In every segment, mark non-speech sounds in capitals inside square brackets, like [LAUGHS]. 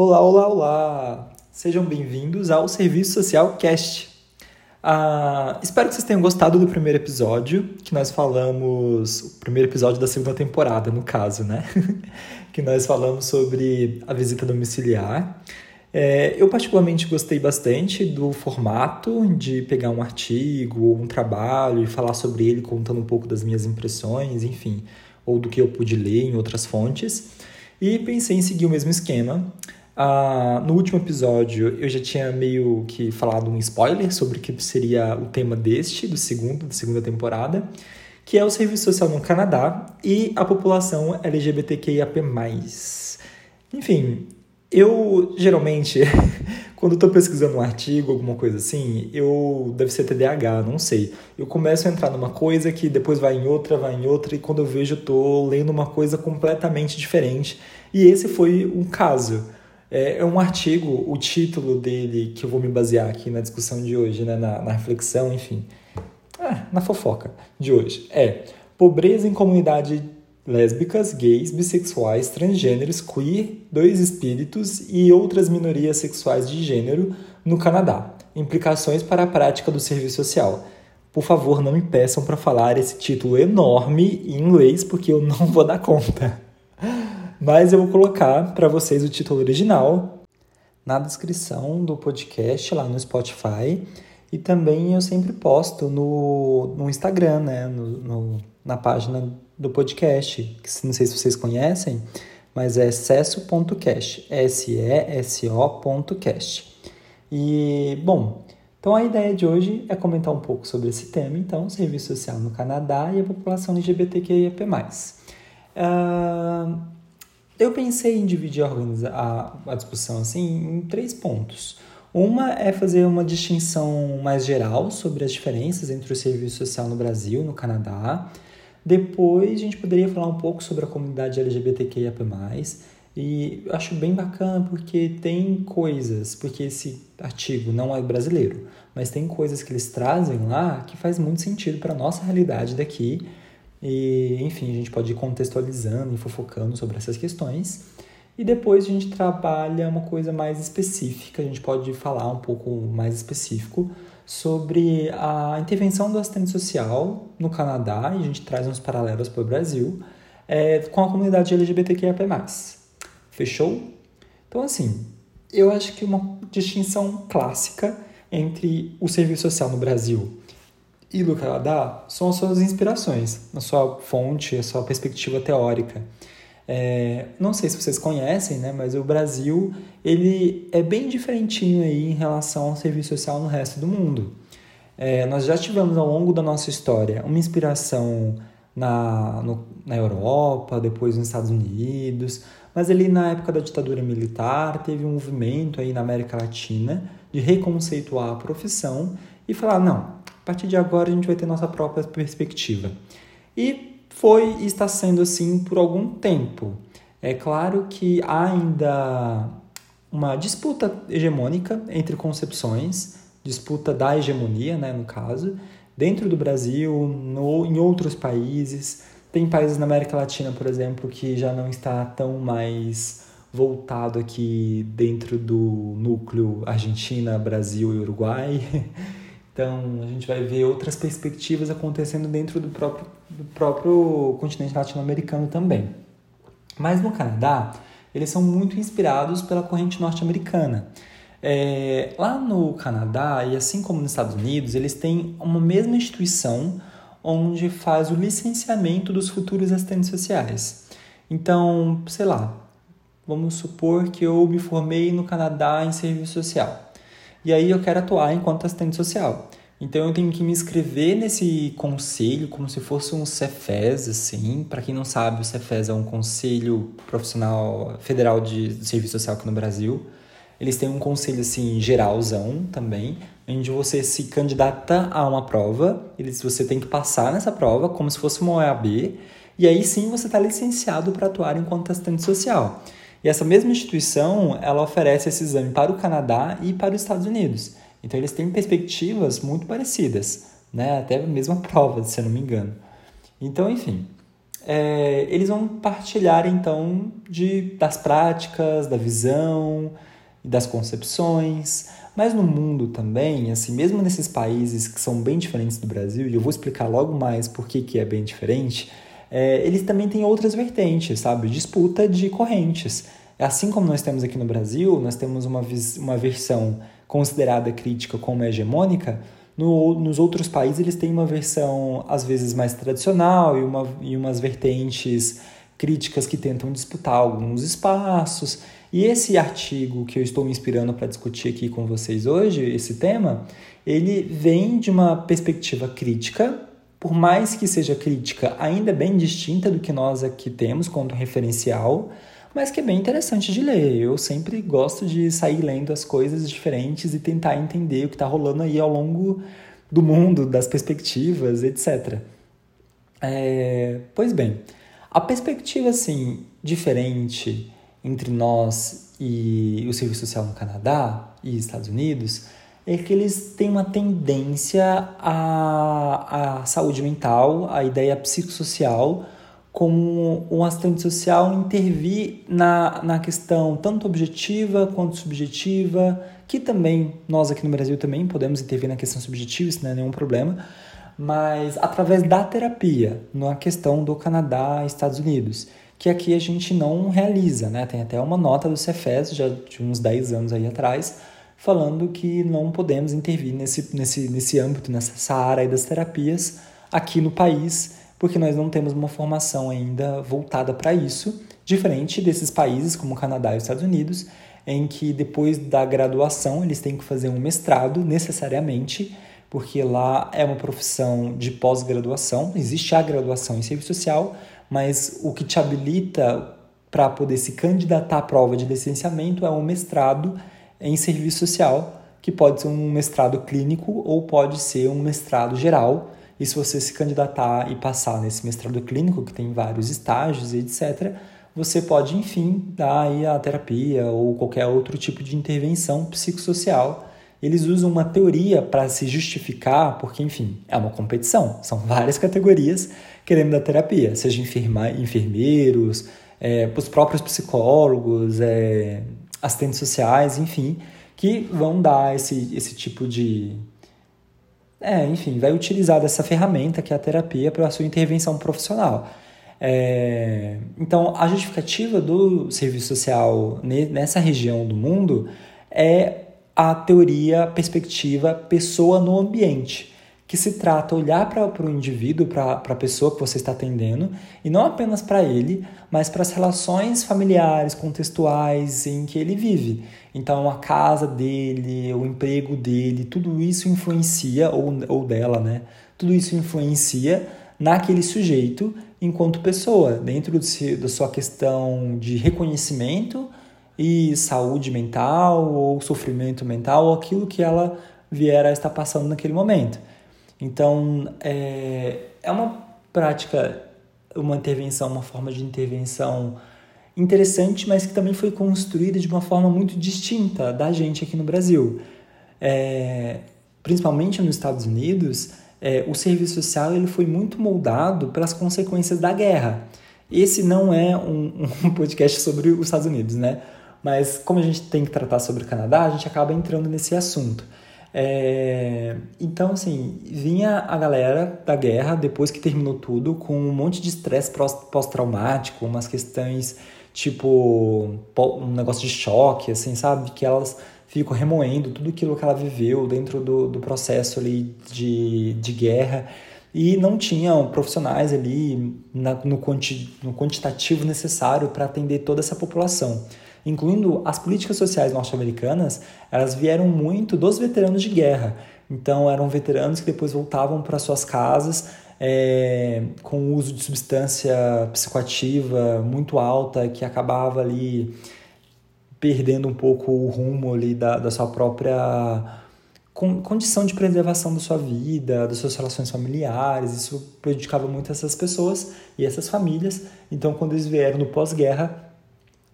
Olá, olá, olá! Sejam bem-vindos ao Serviço Social Cast. Ah, espero que vocês tenham gostado do primeiro episódio, que nós falamos. O primeiro episódio da segunda temporada, no caso, né? [LAUGHS] que nós falamos sobre a visita domiciliar. É, eu, particularmente, gostei bastante do formato de pegar um artigo ou um trabalho e falar sobre ele, contando um pouco das minhas impressões, enfim, ou do que eu pude ler em outras fontes. E pensei em seguir o mesmo esquema. Ah, no último episódio eu já tinha meio que falado um spoiler sobre o que seria o tema deste, do segundo, da segunda temporada, que é o serviço social no Canadá e a população LGBTQIAP+. Enfim, eu geralmente, [LAUGHS] quando estou pesquisando um artigo, alguma coisa assim, eu deve ser TDAH, não sei. Eu começo a entrar numa coisa que depois vai em outra, vai em outra, e quando eu vejo, eu lendo uma coisa completamente diferente. E esse foi um caso. É, é, um artigo, o título dele, que eu vou me basear aqui na discussão de hoje, né, na, na reflexão, enfim, ah, na fofoca de hoje, é Pobreza em comunidade lésbicas, gays, bissexuais, transgêneros, queer, dois espíritos e outras minorias sexuais de gênero no Canadá. Implicações para a prática do serviço social. Por favor, não me peçam para falar esse título enorme em inglês, porque eu não vou dar conta mas eu vou colocar para vocês o título original na descrição do podcast lá no Spotify e também eu sempre posto no, no Instagram, né, no, no na página do podcast, que não sei se vocês conhecem, mas é cesso.cast, S-E-S-O.cast. E, bom, então a ideia de hoje é comentar um pouco sobre esse tema, então, serviço social no Canadá e a população LGBTQIAP+. Uh, eu pensei em dividir a, a, a discussão assim em três pontos. Uma é fazer uma distinção mais geral sobre as diferenças entre o serviço social no Brasil, no Canadá. Depois a gente poderia falar um pouco sobre a comunidade LGBTQIAP+. E acho bem bacana porque tem coisas, porque esse artigo não é brasileiro, mas tem coisas que eles trazem lá que faz muito sentido para a nossa realidade daqui e, enfim, a gente pode ir contextualizando e fofocando sobre essas questões. E depois a gente trabalha uma coisa mais específica, a gente pode falar um pouco mais específico sobre a intervenção do assistente social no Canadá, e a gente traz uns paralelos para o Brasil, é, com a comunidade LGBTQIA+. Fechou? Então, assim, eu acho que uma distinção clássica entre o serviço social no Brasil e Canadá são as suas inspirações, a sua fonte, a sua perspectiva teórica. É, não sei se vocês conhecem, né, mas o Brasil ele é bem diferentinho aí em relação ao serviço social no resto do mundo. É, nós já tivemos ao longo da nossa história uma inspiração na, no, na Europa, depois nos Estados Unidos, mas ali na época da ditadura militar teve um movimento aí na América Latina de reconceituar a profissão e falar, não, partir de agora a gente vai ter nossa própria perspectiva. E foi e está sendo assim por algum tempo. É claro que há ainda uma disputa hegemônica entre concepções, disputa da hegemonia, né, no caso, dentro do Brasil, no, em outros países. Tem países na América Latina, por exemplo, que já não está tão mais voltado aqui dentro do núcleo Argentina, Brasil e Uruguai. [LAUGHS] Então, a gente vai ver outras perspectivas acontecendo dentro do próprio, do próprio continente latino-americano também. Mas no Canadá, eles são muito inspirados pela corrente norte-americana. É, lá no Canadá, e assim como nos Estados Unidos, eles têm uma mesma instituição onde faz o licenciamento dos futuros assistentes sociais. Então, sei lá, vamos supor que eu me formei no Canadá em serviço social e aí eu quero atuar enquanto assistente social. Então eu tenho que me inscrever nesse conselho como se fosse um Cefes, assim. Para quem não sabe, o Cefes é um conselho profissional federal de serviço social aqui no Brasil. Eles têm um conselho assim geralzão também, onde você se candidata a uma prova, eles você tem que passar nessa prova como se fosse uma OAB, e aí sim você está licenciado para atuar enquanto assistente social. E essa mesma instituição, ela oferece esse exame para o Canadá e para os Estados Unidos. Então eles têm perspectivas muito parecidas, né? Até a mesma [LAUGHS] prova, se eu não me engano. Então, enfim, é, eles vão partilhar então de, das práticas, da visão, das concepções, mas no mundo também, assim, mesmo nesses países que são bem diferentes do Brasil, e eu vou explicar logo mais por que, que é bem diferente, é, eles também têm outras vertentes, sabe? Disputa de correntes. Assim como nós temos aqui no Brasil, nós temos uma, uma versão considerada crítica como hegemônica, no, nos outros países eles têm uma versão às vezes mais tradicional e, uma, e umas vertentes críticas que tentam disputar alguns espaços. E esse artigo que eu estou me inspirando para discutir aqui com vocês hoje, esse tema, ele vem de uma perspectiva crítica, por mais que seja crítica ainda bem distinta do que nós aqui temos quanto referencial, mas que é bem interessante de ler. Eu sempre gosto de sair lendo as coisas diferentes e tentar entender o que está rolando aí ao longo do mundo, das perspectivas, etc. É, pois bem, a perspectiva assim diferente entre nós e o serviço social no Canadá e Estados Unidos é que eles têm uma tendência à, à saúde mental, à ideia psicossocial, como um assistente social intervir na, na questão tanto objetiva quanto subjetiva, que também nós aqui no Brasil também podemos intervir na questão subjetiva, isso não é nenhum problema, mas através da terapia, na questão do Canadá e Estados Unidos que aqui a gente não realiza, né? Tem até uma nota do Cefes, já de uns 10 anos aí atrás, falando que não podemos intervir nesse, nesse, nesse âmbito, nessa área das terapias aqui no país, porque nós não temos uma formação ainda voltada para isso, diferente desses países como o Canadá e os Estados Unidos, em que depois da graduação eles têm que fazer um mestrado necessariamente, porque lá é uma profissão de pós-graduação, existe a graduação em serviço social, mas o que te habilita para poder se candidatar à prova de licenciamento é um mestrado em serviço social, que pode ser um mestrado clínico ou pode ser um mestrado geral. E se você se candidatar e passar nesse mestrado clínico, que tem vários estágios e etc., você pode, enfim, dar aí a terapia ou qualquer outro tipo de intervenção psicossocial. Eles usam uma teoria para se justificar, porque, enfim, é uma competição, são várias categorias querendo dar terapia, seja enferma, enfermeiros, é, os próprios psicólogos, é, assistentes sociais, enfim, que vão dar esse, esse tipo de. É, enfim, vai utilizar dessa ferramenta que é a terapia para a sua intervenção profissional. É, então, a justificativa do serviço social nessa região do mundo é a teoria, perspectiva, pessoa no ambiente que se trata olhar para o indivíduo, para a pessoa que você está atendendo, e não apenas para ele, mas para as relações familiares, contextuais em que ele vive. Então, a casa dele, o emprego dele, tudo isso influencia, ou, ou dela, né? Tudo isso influencia naquele sujeito enquanto pessoa, dentro de, da sua questão de reconhecimento e saúde mental, ou sofrimento mental, ou aquilo que ela vier a estar passando naquele momento. Então, é, é uma prática, uma intervenção, uma forma de intervenção interessante, mas que também foi construída de uma forma muito distinta da gente aqui no Brasil. É, principalmente nos Estados Unidos, é, o serviço social ele foi muito moldado pelas consequências da guerra. Esse não é um, [LAUGHS] um podcast sobre os Estados Unidos, né? Mas como a gente tem que tratar sobre o Canadá, a gente acaba entrando nesse assunto. É, então, assim, vinha a galera da guerra, depois que terminou tudo, com um monte de estresse pós-traumático, umas questões tipo um negócio de choque, assim, sabe? Que elas ficam remoendo tudo aquilo que ela viveu dentro do, do processo ali de, de guerra e não tinham profissionais ali na, no, quanti, no quantitativo necessário para atender toda essa população incluindo as políticas sociais norte-americanas, elas vieram muito dos veteranos de guerra. Então, eram veteranos que depois voltavam para suas casas é, com o uso de substância psicoativa muito alta, que acabava ali perdendo um pouco o rumo ali da, da sua própria condição de preservação da sua vida, das suas relações familiares. Isso prejudicava muito essas pessoas e essas famílias. Então, quando eles vieram no pós-guerra,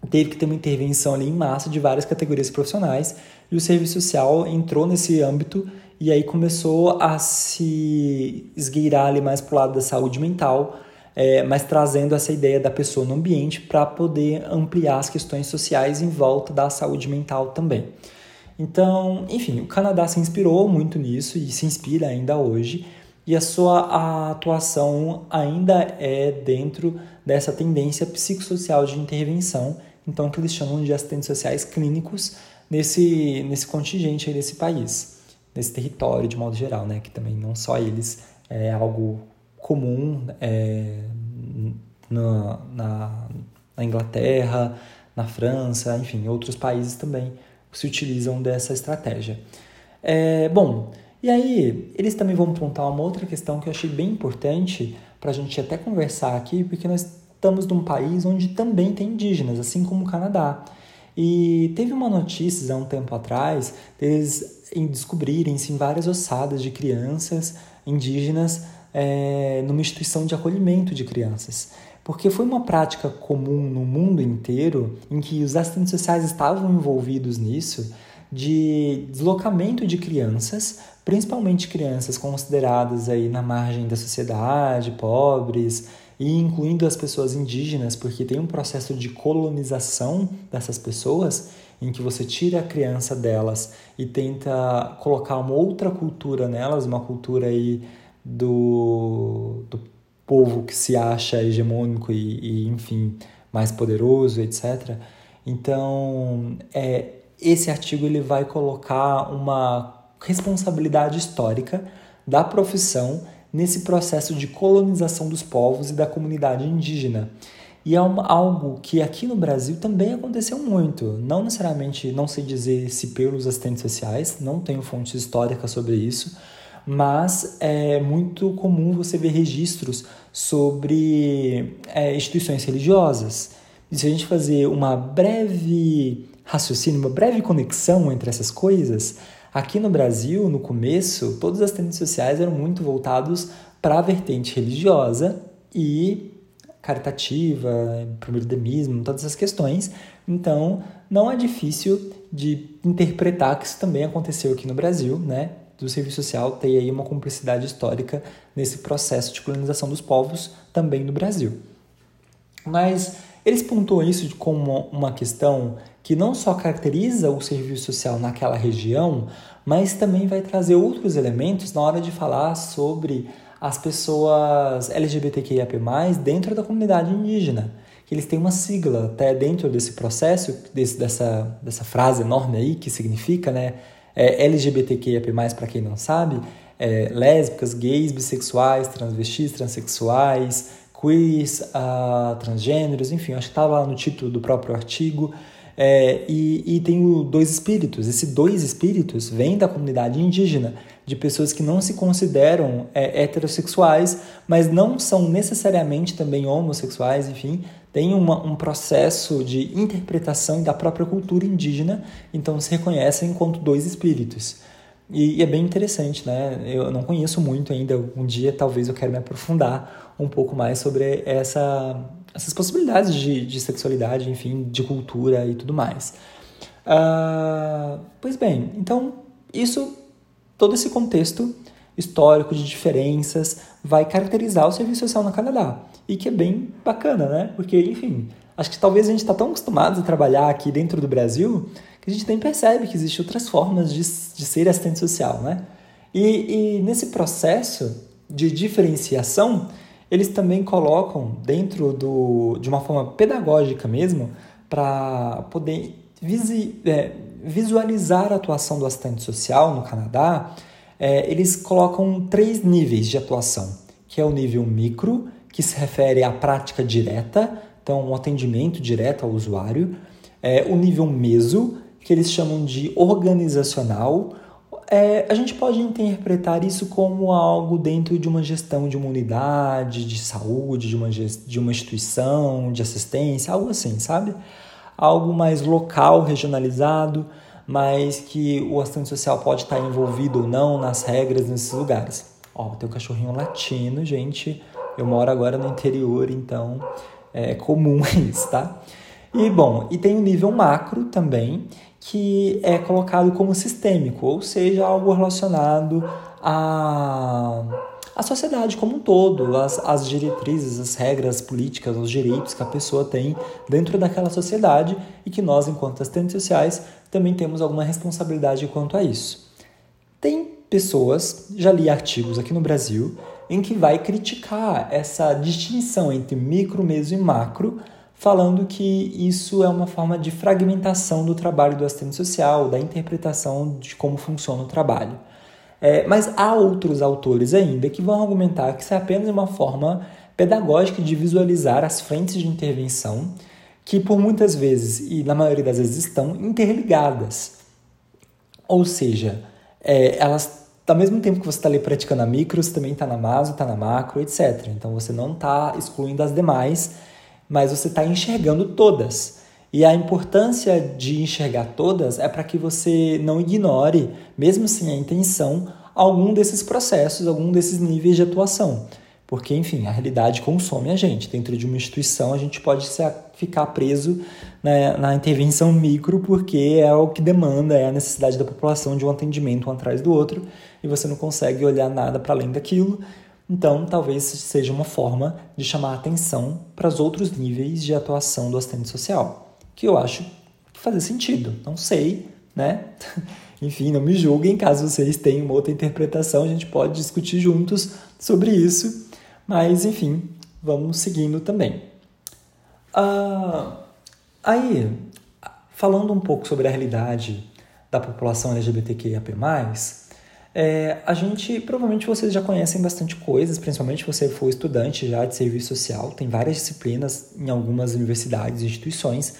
teve que ter uma intervenção ali em massa de várias categorias profissionais e o serviço social entrou nesse âmbito e aí começou a se esgueirar ali mais para o lado da saúde mental, é, mas trazendo essa ideia da pessoa no ambiente para poder ampliar as questões sociais em volta da saúde mental também. Então, enfim, o Canadá se inspirou muito nisso e se inspira ainda hoje, e a sua atuação ainda é dentro dessa tendência psicossocial de intervenção, então que eles chamam de assistentes sociais clínicos nesse, nesse contingente aí desse país, nesse território de modo geral, né? Que também não só eles é algo comum é, na, na, na Inglaterra, na França, enfim, outros países também se utilizam dessa estratégia. É, bom, e aí eles também vão apontar uma outra questão que eu achei bem importante para a gente até conversar aqui, porque nós estamos num país onde também tem indígenas, assim como o Canadá. E teve uma notícia há um tempo atrás deles descobrirem-se em várias ossadas de crianças indígenas é, numa instituição de acolhimento de crianças. Porque foi uma prática comum no mundo inteiro em que os assistentes sociais estavam envolvidos nisso de deslocamento de crianças, principalmente crianças consideradas aí na margem da sociedade, pobres, e incluindo as pessoas indígenas, porque tem um processo de colonização dessas pessoas em que você tira a criança delas e tenta colocar uma outra cultura nelas, uma cultura aí do, do povo que se acha hegemônico e, e enfim, mais poderoso, etc. Então, é, esse artigo ele vai colocar uma responsabilidade histórica da profissão nesse processo de colonização dos povos e da comunidade indígena. E é algo que aqui no Brasil também aconteceu muito. Não necessariamente, não sei dizer se pelos assistentes sociais, não tenho fontes históricas sobre isso, mas é muito comum você ver registros sobre é, instituições religiosas. E se a gente fazer uma breve raciocínio, uma breve conexão entre essas coisas, aqui no Brasil, no começo, todos os assistentes sociais eram muito voltados para a vertente religiosa e caritativa, para o endemismo, todas essas questões. Então, não é difícil de interpretar que isso também aconteceu aqui no Brasil, né? Do serviço social ter aí uma cumplicidade histórica nesse processo de colonização dos povos também no Brasil. Mas eles pontuam isso como uma questão que não só caracteriza o serviço social naquela região, mas também vai trazer outros elementos na hora de falar sobre as pessoas LGBTQIAP+, dentro da comunidade indígena. Que eles têm uma sigla até dentro desse processo, desse, dessa, dessa frase enorme aí, que significa, né, é LGBTQIAP+, para quem não sabe, é, lésbicas, gays, bissexuais, transvestis, transexuais, queers, uh, transgêneros, enfim, acho que estava lá no título do próprio artigo. É, e, e tem o dois espíritos. Esses dois espíritos vêm da comunidade indígena, de pessoas que não se consideram é, heterossexuais, mas não são necessariamente também homossexuais, enfim, tem uma, um processo de interpretação da própria cultura indígena, então se reconhecem enquanto dois espíritos. E, e, é bem interessante, né? Eu não conheço muito ainda. Um dia talvez eu quero me aprofundar um pouco mais sobre essa, essas possibilidades de, de sexualidade, enfim, de cultura e tudo mais. Uh, pois bem, então isso, todo esse contexto histórico de diferenças vai caracterizar o serviço social no Canadá. E que é bem bacana, né? Porque, enfim, acho que talvez a gente está tão acostumado a trabalhar aqui dentro do Brasil que a gente nem percebe que existem outras formas de, de ser assistente social, né? E, e nesse processo de diferenciação, eles também colocam dentro do, de uma forma pedagógica mesmo, para poder visi, é, visualizar a atuação do assistente social no Canadá, é, eles colocam três níveis de atuação, que é o nível micro, que se refere à prática direta, então um atendimento direto ao usuário, é, o nível meso, que eles chamam de organizacional. É, a gente pode interpretar isso como algo dentro de uma gestão de uma unidade de saúde, de uma, de uma instituição de assistência, algo assim, sabe? Algo mais local, regionalizado, mas que o assistente social pode estar envolvido ou não nas regras nesses lugares. Ó, tem um cachorrinho latino, gente. Eu moro agora no interior, então é comum [LAUGHS] isso, tá? E bom, e tem o nível macro também, que é colocado como sistêmico, ou seja, algo relacionado a, a sociedade como um todo, as, as diretrizes, as regras políticas, os direitos que a pessoa tem dentro daquela sociedade e que nós, enquanto assistentes sociais, também temos alguma responsabilidade quanto a isso. Tem pessoas, já li artigos aqui no Brasil, em que vai criticar essa distinção entre micro, meso e macro, falando que isso é uma forma de fragmentação do trabalho do assistente social, da interpretação de como funciona o trabalho. É, mas há outros autores ainda que vão argumentar que isso é apenas uma forma pedagógica de visualizar as frentes de intervenção que por muitas vezes, e na maioria das vezes, estão interligadas. Ou seja, é, elas, ao mesmo tempo que você está ali praticando a micro, você também está na maso, está na macro, etc. Então você não está excluindo as demais, mas você está enxergando todas. E a importância de enxergar todas é para que você não ignore, mesmo sem a intenção, algum desses processos, algum desses níveis de atuação. Porque, enfim, a realidade consome a gente. Dentro de uma instituição, a gente pode ficar preso na, na intervenção micro, porque é o que demanda, é a necessidade da população de um atendimento um atrás do outro, e você não consegue olhar nada para além daquilo. Então, talvez seja uma forma de chamar atenção para os outros níveis de atuação do assistente social que eu acho que fazia sentido. Não sei, né? [LAUGHS] Enfim, não me julguem caso vocês tenham outra interpretação, a gente pode discutir juntos sobre isso. Mas, enfim, vamos seguindo também. Ah, aí, falando um pouco sobre a realidade da população LGBTQIAP+, é, a gente, provavelmente vocês já conhecem bastante coisas, principalmente se você for estudante já de serviço social, tem várias disciplinas em algumas universidades e instituições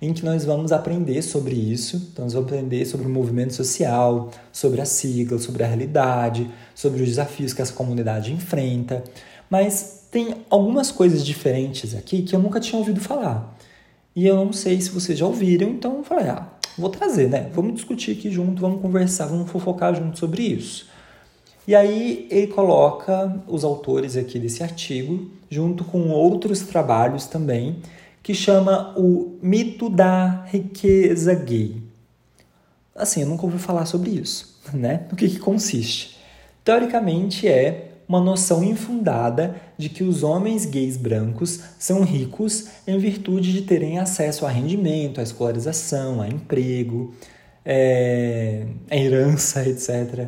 em que nós vamos aprender sobre isso. Então, nós vamos aprender sobre o movimento social, sobre a sigla, sobre a realidade, sobre os desafios que essa comunidade enfrenta. Mas tem algumas coisas diferentes aqui que eu nunca tinha ouvido falar. E eu não sei se vocês já ouviram, então eu falei, ah, vou trazer, né? Vamos discutir aqui junto, vamos conversar, vamos fofocar junto sobre isso. E aí ele coloca os autores aqui desse artigo, junto com outros trabalhos também, que chama o mito da riqueza gay. Assim, eu nunca ouvi falar sobre isso, [LAUGHS] né? No que, que consiste? Teoricamente é uma noção infundada de que os homens gays brancos são ricos em virtude de terem acesso a rendimento, a escolarização, a emprego, é, a herança, etc.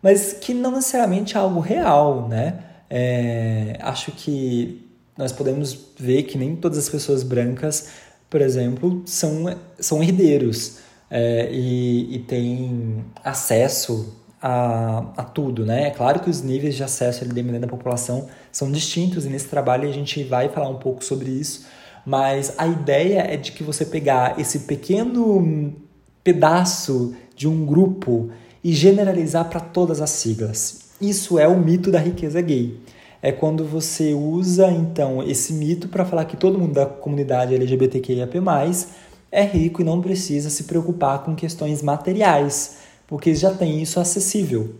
Mas que não necessariamente é algo real, né? É, acho que nós podemos ver que nem todas as pessoas brancas, por exemplo, são, são herdeiros é, e, e têm acesso a, a tudo, né? É claro que os níveis de acesso ali, dependendo da população são distintos e nesse trabalho a gente vai falar um pouco sobre isso, mas a ideia é de que você pegar esse pequeno pedaço de um grupo e generalizar para todas as siglas. Isso é o mito da riqueza gay é quando você usa então esse mito para falar que todo mundo da comunidade LGBTQIAP+, é rico e não precisa se preocupar com questões materiais, porque já tem isso acessível.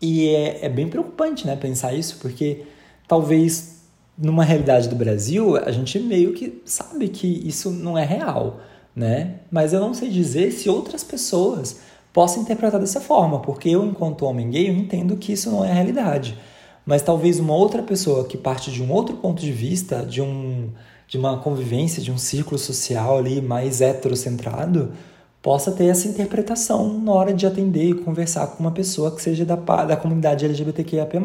E é, é bem preocupante né, pensar isso, porque talvez numa realidade do Brasil a gente meio que sabe que isso não é real, né? Mas eu não sei dizer se outras pessoas possam interpretar dessa forma, porque eu, enquanto homem gay, eu entendo que isso não é realidade mas talvez uma outra pessoa que parte de um outro ponto de vista, de, um, de uma convivência, de um círculo social ali mais heterocentrado, possa ter essa interpretação na hora de atender e conversar com uma pessoa que seja da, da comunidade LGBTQIAP+.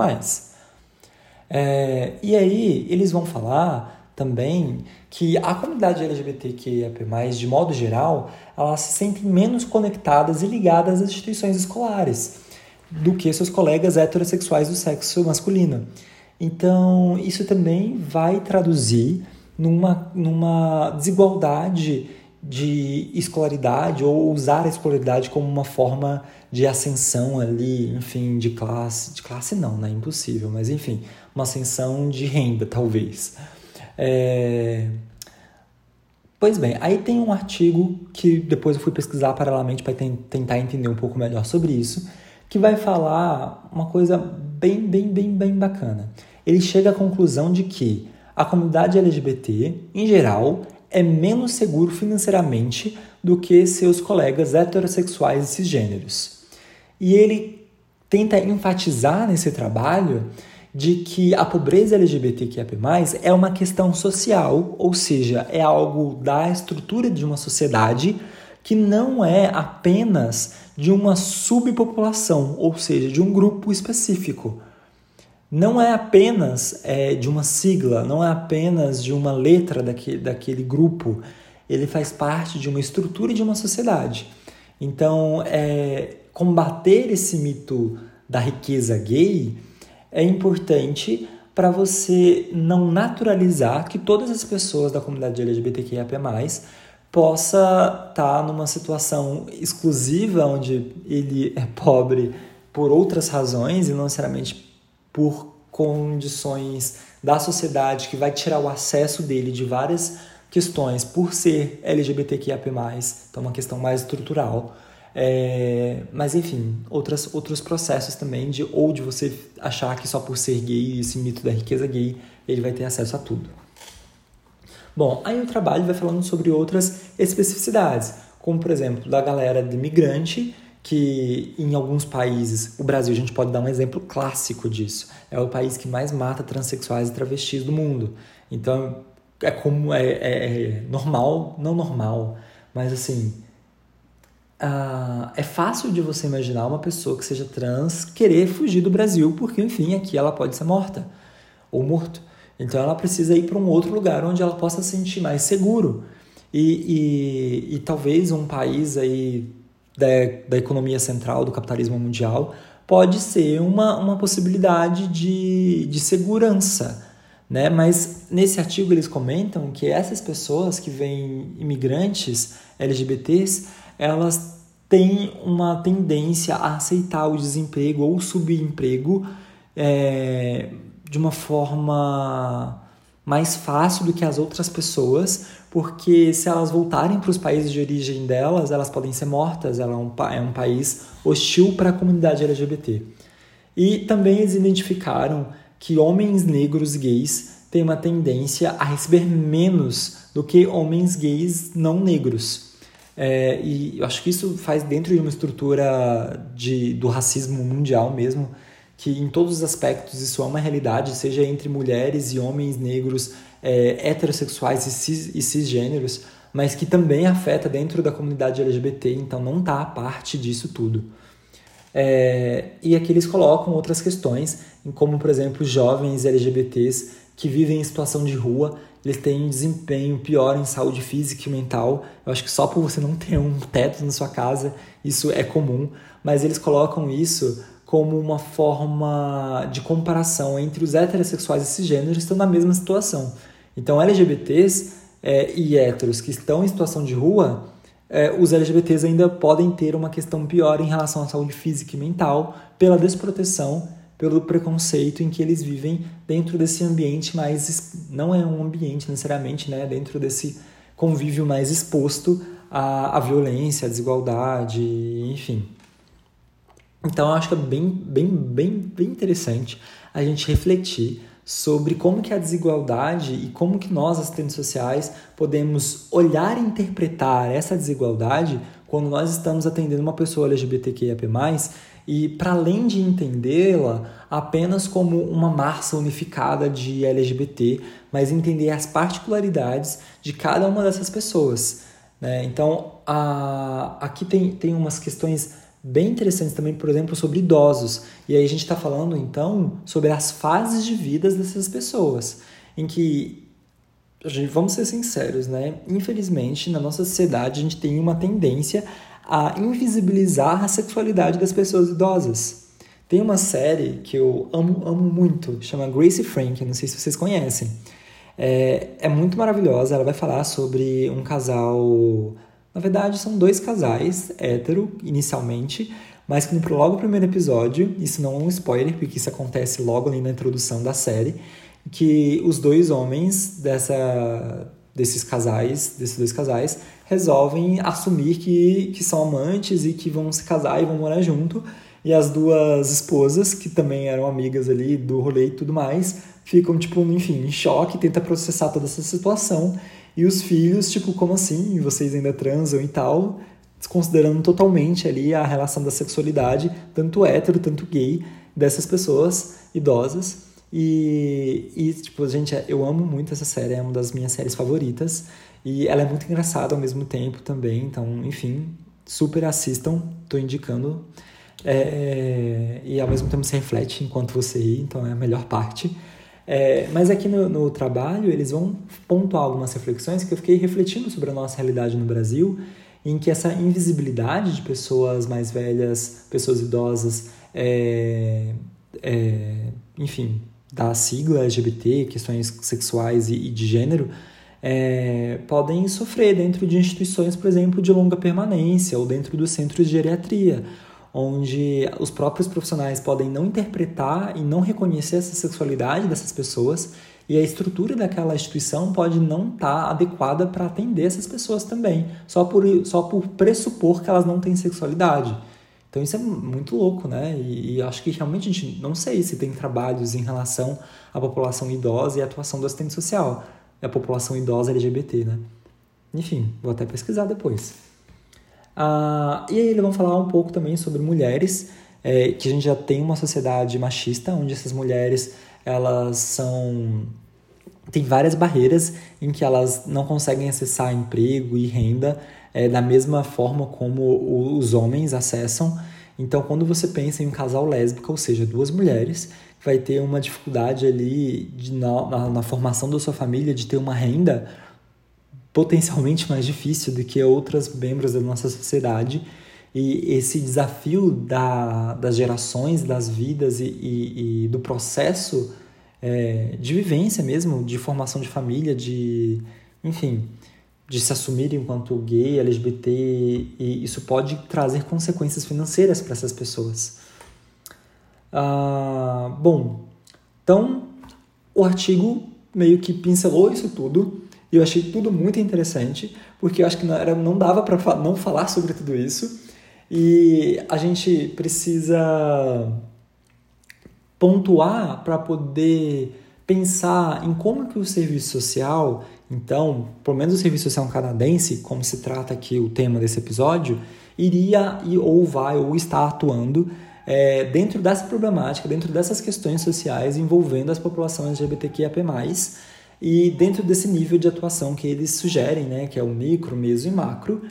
É, e aí eles vão falar também que a comunidade LGBTQIAP+, de modo geral, elas se sentem menos conectadas e ligadas às instituições escolares do que seus colegas heterossexuais do sexo masculino. Então, isso também vai traduzir numa, numa desigualdade de escolaridade ou usar a escolaridade como uma forma de ascensão ali, enfim, de classe, de classe não, né, impossível, mas enfim, uma ascensão de renda, [LAUGHS] talvez. É... Pois bem, aí tem um artigo que depois eu fui pesquisar paralelamente para tentar entender um pouco melhor sobre isso, que vai falar uma coisa bem, bem, bem, bem bacana. Ele chega à conclusão de que a comunidade LGBT, em geral, é menos seguro financeiramente do que seus colegas heterossexuais e cisgêneros. E ele tenta enfatizar nesse trabalho de que a pobreza LGBTQIA+, é uma questão social, ou seja, é algo da estrutura de uma sociedade que não é apenas de uma subpopulação, ou seja, de um grupo específico. Não é apenas é, de uma sigla, não é apenas de uma letra daquele, daquele grupo. Ele faz parte de uma estrutura de uma sociedade. Então, é, combater esse mito da riqueza gay é importante para você não naturalizar que todas as pessoas da comunidade LGBTQIA+ possa estar tá numa situação exclusiva onde ele é pobre por outras razões e não necessariamente por condições da sociedade que vai tirar o acesso dele de várias questões por ser LGBTQIA+, então uma questão mais estrutural. É, mas enfim, outras, outros processos também de ou de você achar que só por ser gay, esse mito da riqueza gay, ele vai ter acesso a tudo. Bom, aí o trabalho vai falando sobre outras especificidades, como por exemplo, da galera de imigrante, que em alguns países, o Brasil, a gente pode dar um exemplo clássico disso, é o país que mais mata transexuais e travestis do mundo. Então, é como é, é, é normal, não normal, mas assim, uh, é fácil de você imaginar uma pessoa que seja trans querer fugir do Brasil, porque enfim, aqui ela pode ser morta ou morto. Então ela precisa ir para um outro lugar onde ela possa se sentir mais seguro. E, e, e talvez um país aí da, da economia central do capitalismo mundial pode ser uma, uma possibilidade de, de segurança. Né? Mas nesse artigo eles comentam que essas pessoas que vêm imigrantes LGBTs, elas têm uma tendência a aceitar o desemprego ou o subemprego é, de uma forma mais fácil do que as outras pessoas, porque se elas voltarem para os países de origem delas, elas podem ser mortas, ela é um, é um país hostil para a comunidade LGBT. E também eles identificaram que homens negros gays têm uma tendência a receber menos do que homens gays não negros. É, e eu acho que isso faz dentro de uma estrutura de, do racismo mundial mesmo, que em todos os aspectos isso é uma realidade, seja entre mulheres e homens negros é, heterossexuais e, cis, e cisgêneros, mas que também afeta dentro da comunidade LGBT, então não está a parte disso tudo. É, e aqui eles colocam outras questões, como por exemplo jovens LGBTs que vivem em situação de rua, eles têm um desempenho pior em saúde física e mental. Eu acho que só por você não ter um teto na sua casa, isso é comum, mas eles colocam isso como uma forma de comparação entre os heterossexuais e cisgêneros estão na mesma situação. Então, LGBTs é, e héteros que estão em situação de rua, é, os LGBTs ainda podem ter uma questão pior em relação à saúde física e mental pela desproteção, pelo preconceito em que eles vivem dentro desse ambiente mais não é um ambiente necessariamente, né, dentro desse convívio mais exposto à, à violência, à desigualdade, enfim. Então eu acho que é bem, bem, bem, bem interessante a gente refletir sobre como que a desigualdade e como que nós, assistentes sociais, podemos olhar e interpretar essa desigualdade quando nós estamos atendendo uma pessoa LGBTQIAP+, e para além de entendê-la apenas como uma massa unificada de LGBT, mas entender as particularidades de cada uma dessas pessoas. Né? Então, a, aqui tem, tem umas questões bem interessantes também, por exemplo, sobre idosos. E aí a gente está falando então sobre as fases de vida dessas pessoas, em que vamos ser sinceros, né? Infelizmente, na nossa sociedade, a gente tem uma tendência a invisibilizar a sexualidade das pessoas idosas. Tem uma série que eu amo, amo muito, chama Grace Frank, não sei se vocês conhecem. É, é muito maravilhosa, ela vai falar sobre um casal na verdade, são dois casais hétero, inicialmente, mas que no logo primeiro episódio, isso não é um spoiler, porque isso acontece logo ali na introdução da série, que os dois homens dessa, desses casais, desses dois casais, resolvem assumir que, que são amantes e que vão se casar e vão morar junto. E as duas esposas, que também eram amigas ali do rolê e tudo mais, ficam, tipo, enfim, em choque, tenta processar toda essa situação e os filhos, tipo, como assim? Vocês ainda transam e tal? desconsiderando totalmente ali a relação da sexualidade, tanto hétero, tanto gay, dessas pessoas idosas. E, e, tipo, gente, eu amo muito essa série, é uma das minhas séries favoritas. E ela é muito engraçada ao mesmo tempo também, então, enfim, super assistam, tô indicando. É, e ao mesmo tempo se reflete enquanto você ri, então é a melhor parte. É, mas aqui no, no, trabalho eles vão pontuar algumas reflexões que eu fiquei refletindo sobre a nossa realidade no Brasil, em que essa invisibilidade de pessoas mais velhas, pessoas idosas, é, é, enfim, da sigla LGBT, questões sexuais e, e de gênero, é, podem sofrer dentro de instituições, por exemplo, de longa permanência ou dentro dos centros de geriatria, onde os próprios profissionais podem não interpretar e não reconhecer essa sexualidade dessas pessoas e a estrutura daquela instituição pode não estar tá adequada para atender essas pessoas também, só por, só por pressupor que elas não têm sexualidade. Então isso é muito louco, né? E, e, acho que realmente a gente não sei se tem trabalhos em relação à população idosa e à atuação do assistente social, a população idosa LGBT, né? Enfim, vou até pesquisar depois. Ah, e aí eles vão falar um pouco também sobre mulheres, é, que a gente já tem uma sociedade machista, onde essas mulheres elas são tem várias barreiras em que elas não conseguem acessar emprego e renda é, da mesma forma como os homens acessam. Então, quando você pensa em um casal lésbico, ou seja, duas mulheres, vai ter uma dificuldade ali de, na, na, na formação da sua família de ter uma renda potencialmente mais difícil do que outras membros da nossa sociedade. E esse desafio da, das gerações, das vidas e, e, e do processo é, de vivência mesmo, de formação de família, de, enfim, de se assumir enquanto gay, LGBT, e isso pode trazer consequências financeiras para essas pessoas. Ah, bom, então o artigo meio que pincelou isso tudo e eu achei tudo muito interessante, porque eu acho que não, era, não dava para não falar sobre tudo isso. E a gente precisa pontuar para poder pensar em como que o serviço social, então, pelo menos o serviço social canadense, como se trata aqui o tema desse episódio, iria ou vai ou está atuando é, dentro dessa problemática, dentro dessas questões sociais envolvendo as populações LGBTQIAP+, e dentro desse nível de atuação que eles sugerem, né, que é o micro, meso e macro.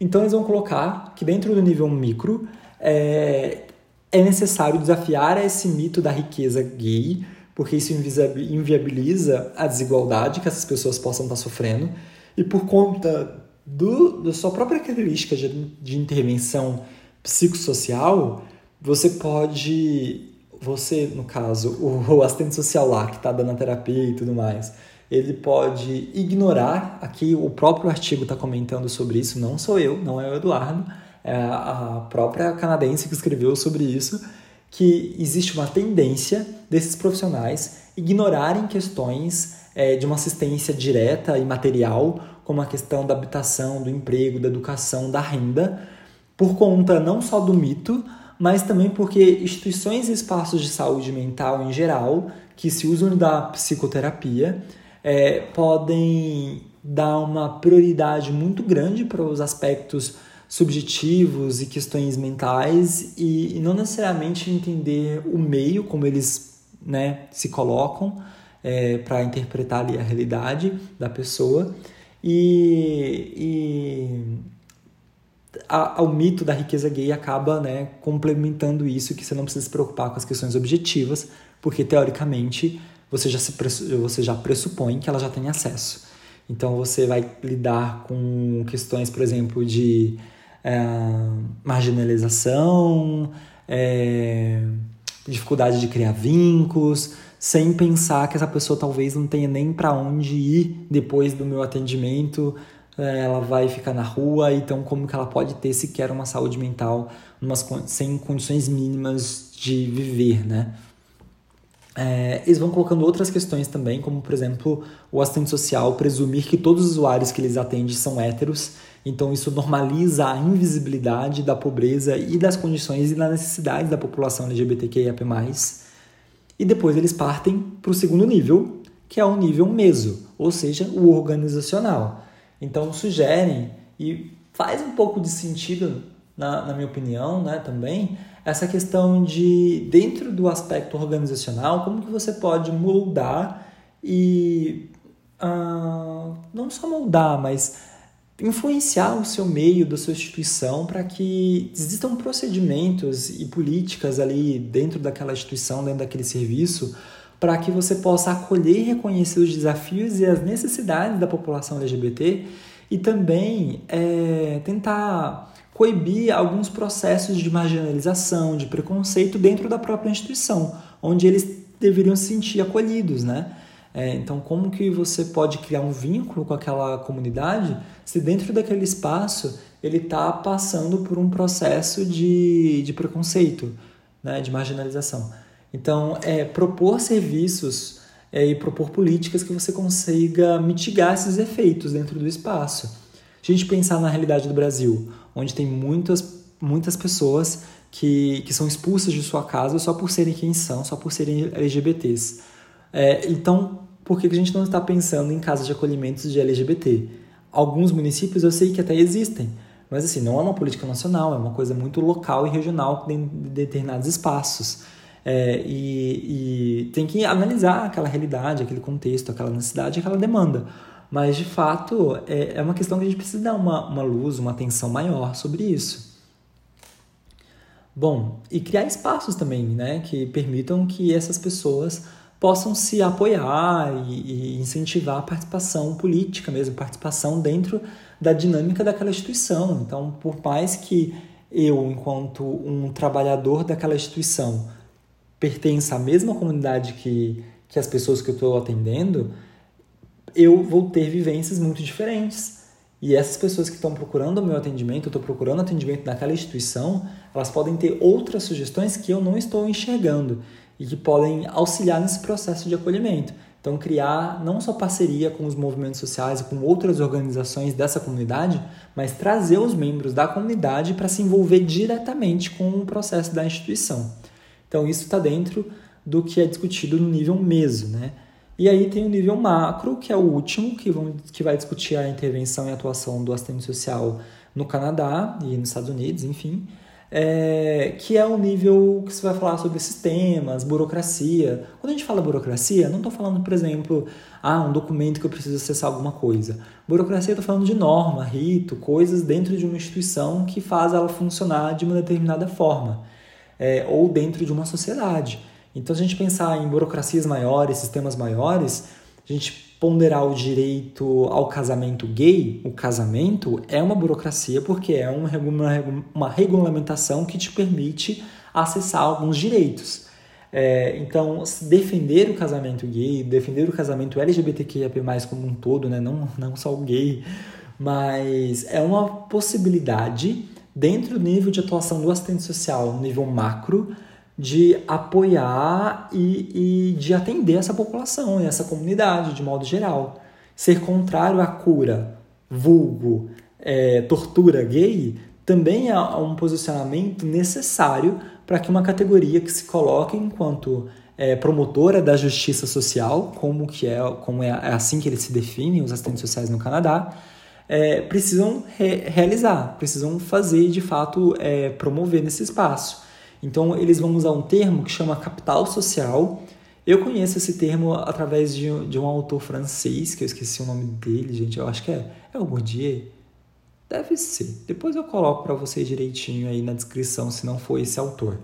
Então eles vão colocar que dentro do nível micro é, é necessário desafiar esse mito da riqueza gay, porque isso inviabiliza a desigualdade que essas pessoas possam estar sofrendo, e por conta do, da sua própria característica de, de intervenção psicossocial, você pode, você, no caso, o, o assistente social lá, que está dando a terapia e tudo mais, ele pode ignorar, aqui o próprio artigo está comentando sobre isso, não sou eu, não é o Eduardo, é a própria canadense que escreveu sobre isso, que existe uma tendência desses profissionais ignorarem questões é, de uma assistência direta e material, como a questão da habitação, do emprego, da educação, da renda, por conta não só do mito, mas também porque instituições e espaços de saúde mental em geral, que se usam da psicoterapia, é, podem dar uma prioridade muito grande para os aspectos subjetivos e questões mentais e, e não necessariamente entender o meio como eles né, se colocam é, para interpretar ali a realidade da pessoa. E, e a, o mito da riqueza gay acaba né, complementando isso que você não precisa se preocupar com as questões objetivas porque teoricamente você já, se, você já pressupõe que ela já tem acesso. Então você vai lidar com questões, por exemplo, de é, marginalização, é, dificuldade de criar vínculos, sem pensar que essa pessoa talvez não tenha nem para onde ir depois do meu atendimento, é, ela vai ficar na rua, então como que ela pode ter sequer uma saúde mental umas, sem condições mínimas de viver, né? É, eles vão colocando outras questões também, como por exemplo o assistente social presumir que todos os usuários que eles atendem são héteros, então isso normaliza a invisibilidade da pobreza e das condições e das necessidades da população LGBTQIAP+. E depois eles partem para o segundo nível, que é o nível meso, ou seja, o organizacional. Então sugerem e faz um pouco de sentido, na, na minha opinião, né, também, essa questão de, dentro do aspecto organizacional, como que você pode moldar e uh, não só moldar, mas influenciar o seu meio, da sua instituição, para que existam procedimentos e políticas ali dentro daquela instituição, dentro daquele serviço, para que você possa acolher e reconhecer os desafios e as necessidades da população LGBT e também é, tentar coibir alguns processos de marginalização, de preconceito dentro da própria instituição, onde eles deveriam se sentir acolhidos, né? É, então, como que você pode criar um vínculo com aquela comunidade se dentro daquele espaço ele está passando por um processo de, de preconceito, né, de marginalização? Então, é propor serviços é, e propor políticas que você consiga mitigar esses efeitos dentro do espaço. Se a gente pensar na realidade do Brasil, onde tem muitas, muitas pessoas que, que são expulsas de sua casa só por serem quem são, só por serem LGBTs. É, então, por que a gente não está pensando em casas de acolhimento de LGBT? Alguns municípios eu sei que até existem, mas assim, não é uma política nacional, é uma coisa muito local e regional de determinados espaços. É, e, e, tem que analisar aquela realidade, aquele contexto, aquela necessidade, aquela demanda. Mas, de fato, é, é uma questão que a gente precisa dar uma, uma luz, uma atenção maior sobre isso. Bom, e criar espaços também, né, que permitam que essas pessoas possam se apoiar e, e, incentivar a participação política mesmo, participação dentro da dinâmica daquela instituição. Então, por mais que eu, enquanto um trabalhador daquela instituição, pertença à mesma comunidade que, que as pessoas que eu estou atendendo, eu vou ter vivências muito diferentes. E essas pessoas que estão procurando o meu atendimento, eu estou procurando atendimento naquela instituição, elas podem ter outras sugestões que eu não estou enxergando e que podem auxiliar nesse processo de acolhimento. Então, criar não só parceria com os movimentos sociais e com outras organizações dessa comunidade, mas trazer os membros da comunidade para se envolver diretamente com o processo da instituição. Então, isso está dentro do que é discutido no nível meso, né? E aí tem o nível macro, que é o último, que, vão, que vai discutir a intervenção e atuação do assistente social no Canadá e nos Estados Unidos, enfim é, que é o nível que você vai falar sobre sistemas, burocracia. Quando a gente fala burocracia, não estou falando, por exemplo, ah, um documento que eu preciso acessar alguma coisa. Burocracia, estou falando de norma, rito, coisas dentro de uma instituição que faz ela funcionar de uma determinada forma, é, ou dentro de uma sociedade. Então, se a gente pensar em burocracias maiores, sistemas maiores, a gente ponderar o direito ao casamento gay, o casamento é uma burocracia porque é uma, uma regulamentação que te permite acessar alguns direitos. É, então, defender o casamento gay, defender o casamento LGBTQIA+, como um todo, né? não, não só o gay, mas é uma possibilidade dentro do nível de atuação do assistente social, no nível macro, de apoiar e, e de atender essa população essa comunidade de modo geral. Ser contrário à cura, vulgo, é, tortura gay, também é um posicionamento necessário para que uma categoria que se coloque enquanto é, promotora da justiça social, como que é, como é, é assim que eles se definem, os assistentes sociais no Canadá, é, precisam re realizar, precisam fazer de fato é, promover nesse espaço. Então, eles vão usar um termo que chama capital social. Eu conheço esse termo através de, de um autor francês, que eu esqueci o nome dele, gente. Eu acho que é, é o Bourdieu. Deve ser. Depois eu coloco para vocês direitinho aí na descrição, se não for esse autor.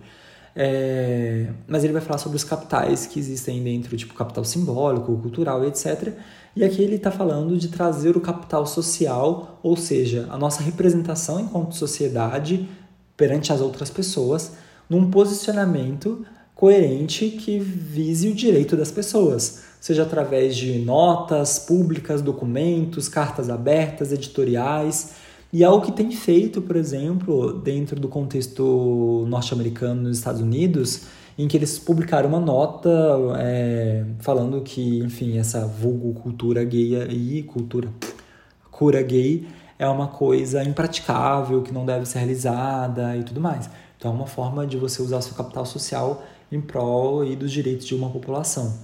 É, mas ele vai falar sobre os capitais que existem dentro, tipo capital simbólico, cultural, etc. E aqui ele está falando de trazer o capital social, ou seja, a nossa representação enquanto sociedade perante as outras pessoas, num posicionamento coerente que vise o direito das pessoas, seja através de notas públicas, documentos, cartas abertas, editoriais. E é algo que tem feito, por exemplo, dentro do contexto norte-americano nos Estados Unidos, em que eles publicaram uma nota é, falando que, enfim, essa vulgo cultura gay e cultura cura gay é uma coisa impraticável, que não deve ser realizada e tudo mais. Então, é uma forma de você usar seu capital social em prol e dos direitos de uma população.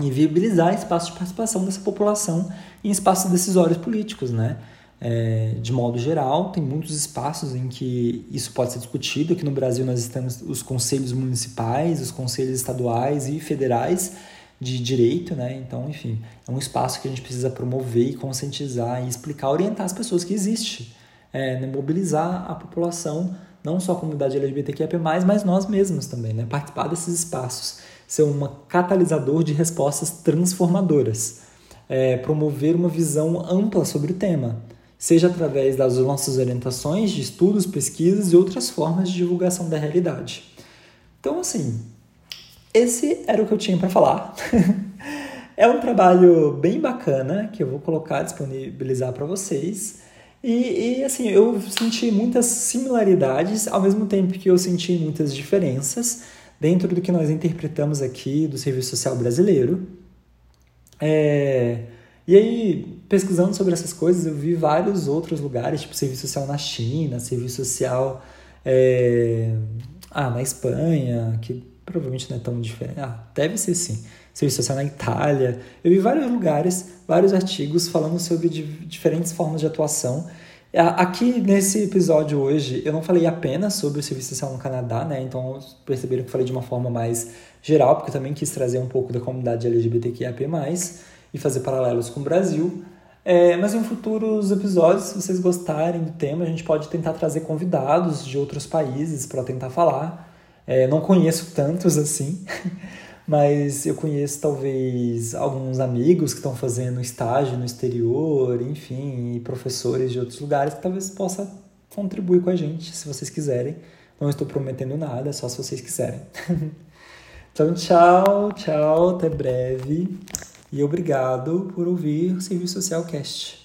E viabilizar espaços de participação dessa população em espaços decisórios políticos, né? é, de modo geral. Tem muitos espaços em que isso pode ser discutido. Aqui no Brasil nós temos os conselhos municipais, os conselhos estaduais e federais de direito, né? Então, enfim, é um espaço que a gente precisa promover e conscientizar e explicar, orientar as pessoas que existe, é, né? mobilizar a população, não só a comunidade LGBTQIA+, mas nós mesmos também, né? Participar desses espaços, ser um catalisador de respostas transformadoras, é, promover uma visão ampla sobre o tema, seja através das nossas orientações de estudos, pesquisas e outras formas de divulgação da realidade. Então, assim, esse era o que eu tinha para falar. [LAUGHS] é um trabalho bem bacana que eu vou colocar, disponibilizar para vocês. E, e, assim, eu senti muitas similaridades, ao mesmo tempo que eu senti muitas diferenças dentro do que nós interpretamos aqui do Serviço Social Brasileiro. É, e aí, pesquisando sobre essas coisas, eu vi vários outros lugares, tipo Serviço Social na China, Serviço Social é, ah, na Espanha, que provavelmente não é tão diferente. Ah, deve ser sim. Social na Itália. Eu vi vários lugares, vários artigos falando sobre diferentes formas de atuação. Aqui nesse episódio hoje, eu não falei apenas sobre o serviço social no Canadá, né? Então perceberam que eu falei de uma forma mais geral, porque eu também quis trazer um pouco da comunidade LGBTQIAP+, e fazer paralelos com o Brasil. É, mas em futuros episódios, se vocês gostarem do tema, a gente pode tentar trazer convidados de outros países para tentar falar. É, não conheço tantos assim, [LAUGHS] mas eu conheço talvez alguns amigos que estão fazendo estágio no exterior, enfim, e professores de outros lugares que talvez possa contribuir com a gente, se vocês quiserem. Não estou prometendo nada, só se vocês quiserem. [LAUGHS] então, tchau, tchau, até breve. E obrigado por ouvir o Serviço Social Cast.